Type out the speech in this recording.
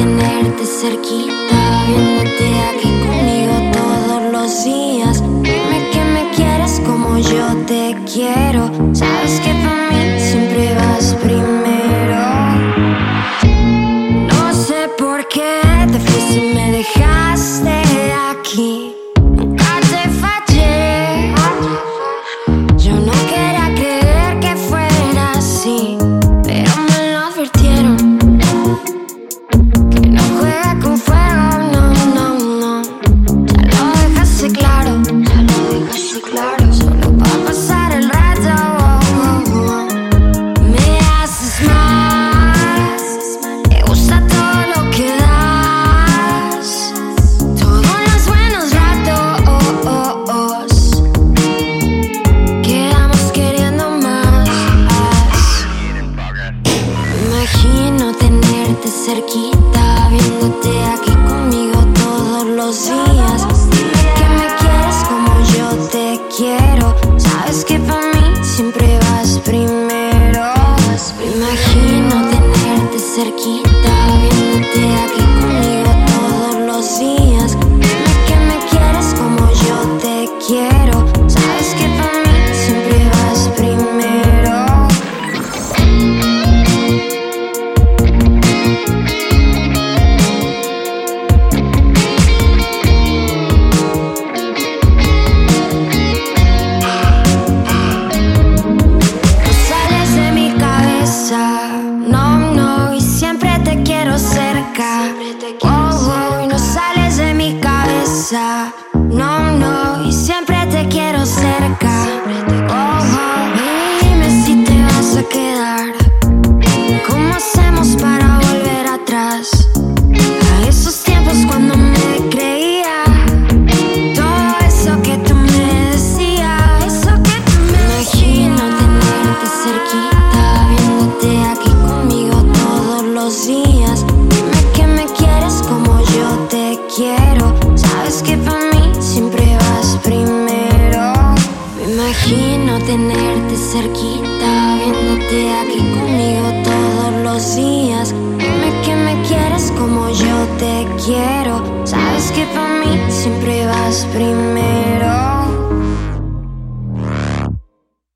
tenerte cerquita, viéndote aquí conmigo todos los días. Dime que me quieres como yo te quiero. Sabes que para mí siempre vas primero. Cerquita, viéndote aquí conmigo todos los días. Dime que me quieres como yo te quiero. Sabes que para mí siempre vas primero. Imagino tenerte cerquita, viéndote aquí quiero cerca. Sabes que para mí siempre vas primero. Me imagino tenerte cerquita, viéndote aquí conmigo todos los días. Dime que me quieres como yo te quiero. Sabes que para mí siempre vas primero.